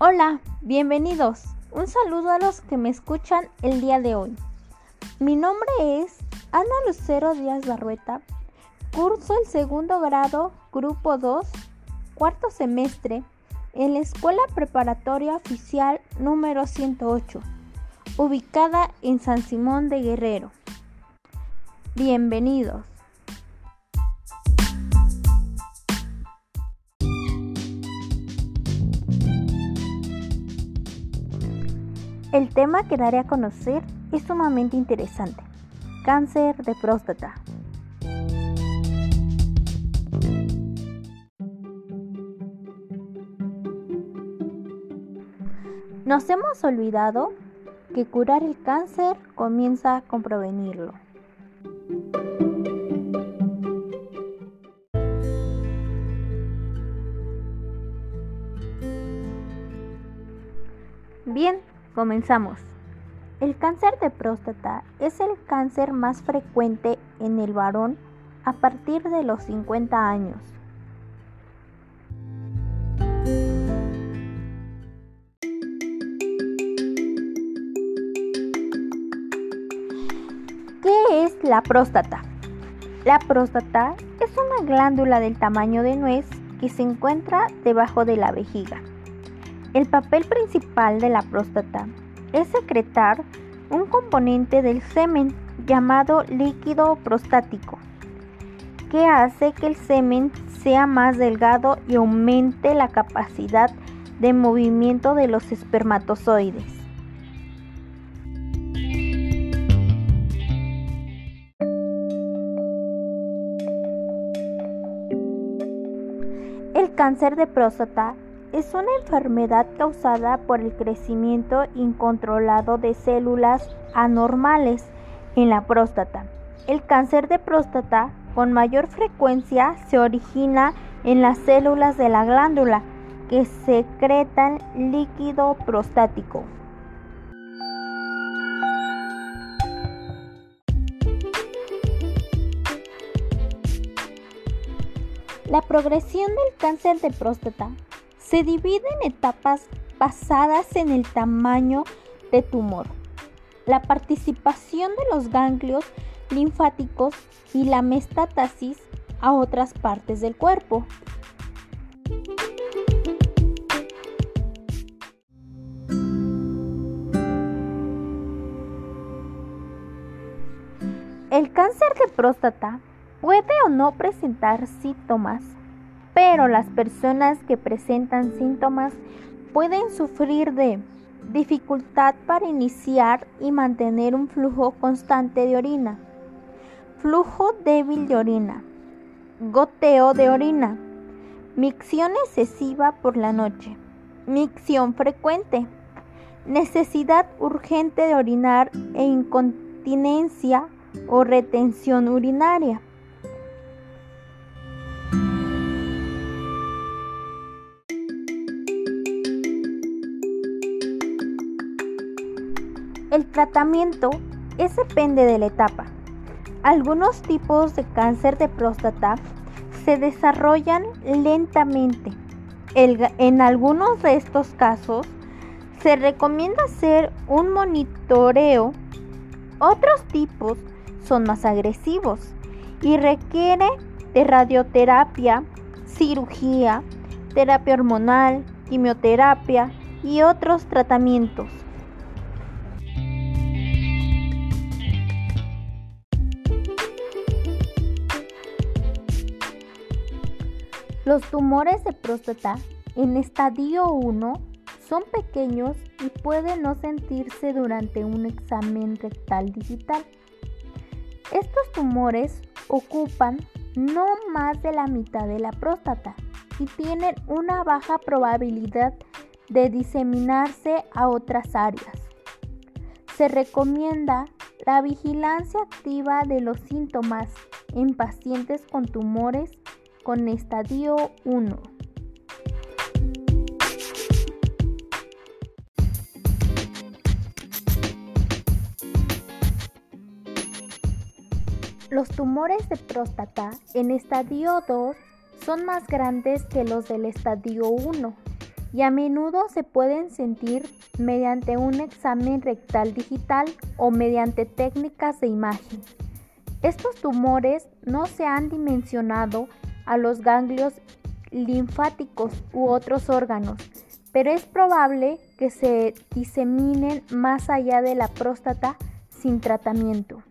Hola, bienvenidos. Un saludo a los que me escuchan el día de hoy. Mi nombre es Ana Lucero Díaz Barrueta. Curso el segundo grado, grupo 2, cuarto semestre, en la Escuela Preparatoria Oficial número 108, ubicada en San Simón de Guerrero. Bienvenidos. El tema que daré a conocer es sumamente interesante. Cáncer de próstata. Nos hemos olvidado que curar el cáncer comienza con prevenirlo. Bien, comenzamos. El cáncer de próstata es el cáncer más frecuente en el varón a partir de los 50 años. ¿Qué es la próstata? La próstata es una glándula del tamaño de nuez que se encuentra debajo de la vejiga. El papel principal de la próstata es secretar un componente del semen llamado líquido prostático, que hace que el semen sea más delgado y aumente la capacidad de movimiento de los espermatozoides. El cáncer de próstata es una enfermedad causada por el crecimiento incontrolado de células anormales en la próstata. El cáncer de próstata con mayor frecuencia se origina en las células de la glándula que secretan líquido prostático. La progresión del cáncer de próstata se divide en etapas basadas en el tamaño de tumor, la participación de los ganglios linfáticos y la metástasis a otras partes del cuerpo. El cáncer de próstata puede o no presentar síntomas pero las personas que presentan síntomas pueden sufrir de dificultad para iniciar y mantener un flujo constante de orina, flujo débil de orina, goteo de orina, micción excesiva por la noche, micción frecuente, necesidad urgente de orinar e incontinencia o retención urinaria. El tratamiento es depende de la etapa. Algunos tipos de cáncer de próstata se desarrollan lentamente. en algunos de estos casos se recomienda hacer un monitoreo. Otros tipos son más agresivos y requiere de radioterapia, cirugía, terapia hormonal, quimioterapia y otros tratamientos. Los tumores de próstata en estadio 1 son pequeños y pueden no sentirse durante un examen rectal digital. Estos tumores ocupan no más de la mitad de la próstata y tienen una baja probabilidad de diseminarse a otras áreas. Se recomienda la vigilancia activa de los síntomas en pacientes con tumores con estadio 1. Los tumores de próstata en estadio 2 son más grandes que los del estadio 1 y a menudo se pueden sentir mediante un examen rectal digital o mediante técnicas de imagen. Estos tumores no se han dimensionado a los ganglios linfáticos u otros órganos, pero es probable que se diseminen más allá de la próstata sin tratamiento.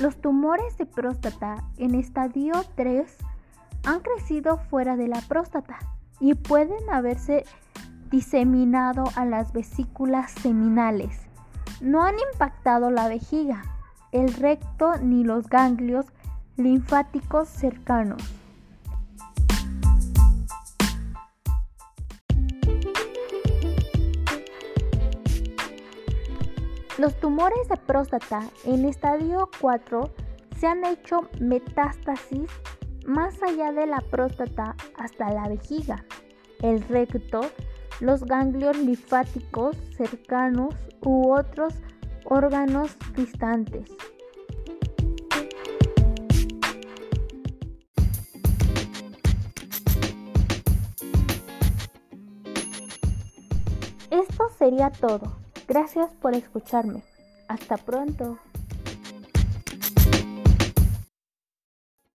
Los tumores de próstata en estadio 3 han crecido fuera de la próstata y pueden haberse diseminado a las vesículas seminales. No han impactado la vejiga, el recto ni los ganglios linfáticos cercanos. Los tumores de próstata en estadio 4 se han hecho metástasis más allá de la próstata hasta la vejiga, el recto, los ganglios linfáticos cercanos u otros órganos distantes. Esto sería todo. Gracias por escucharme. Hasta pronto.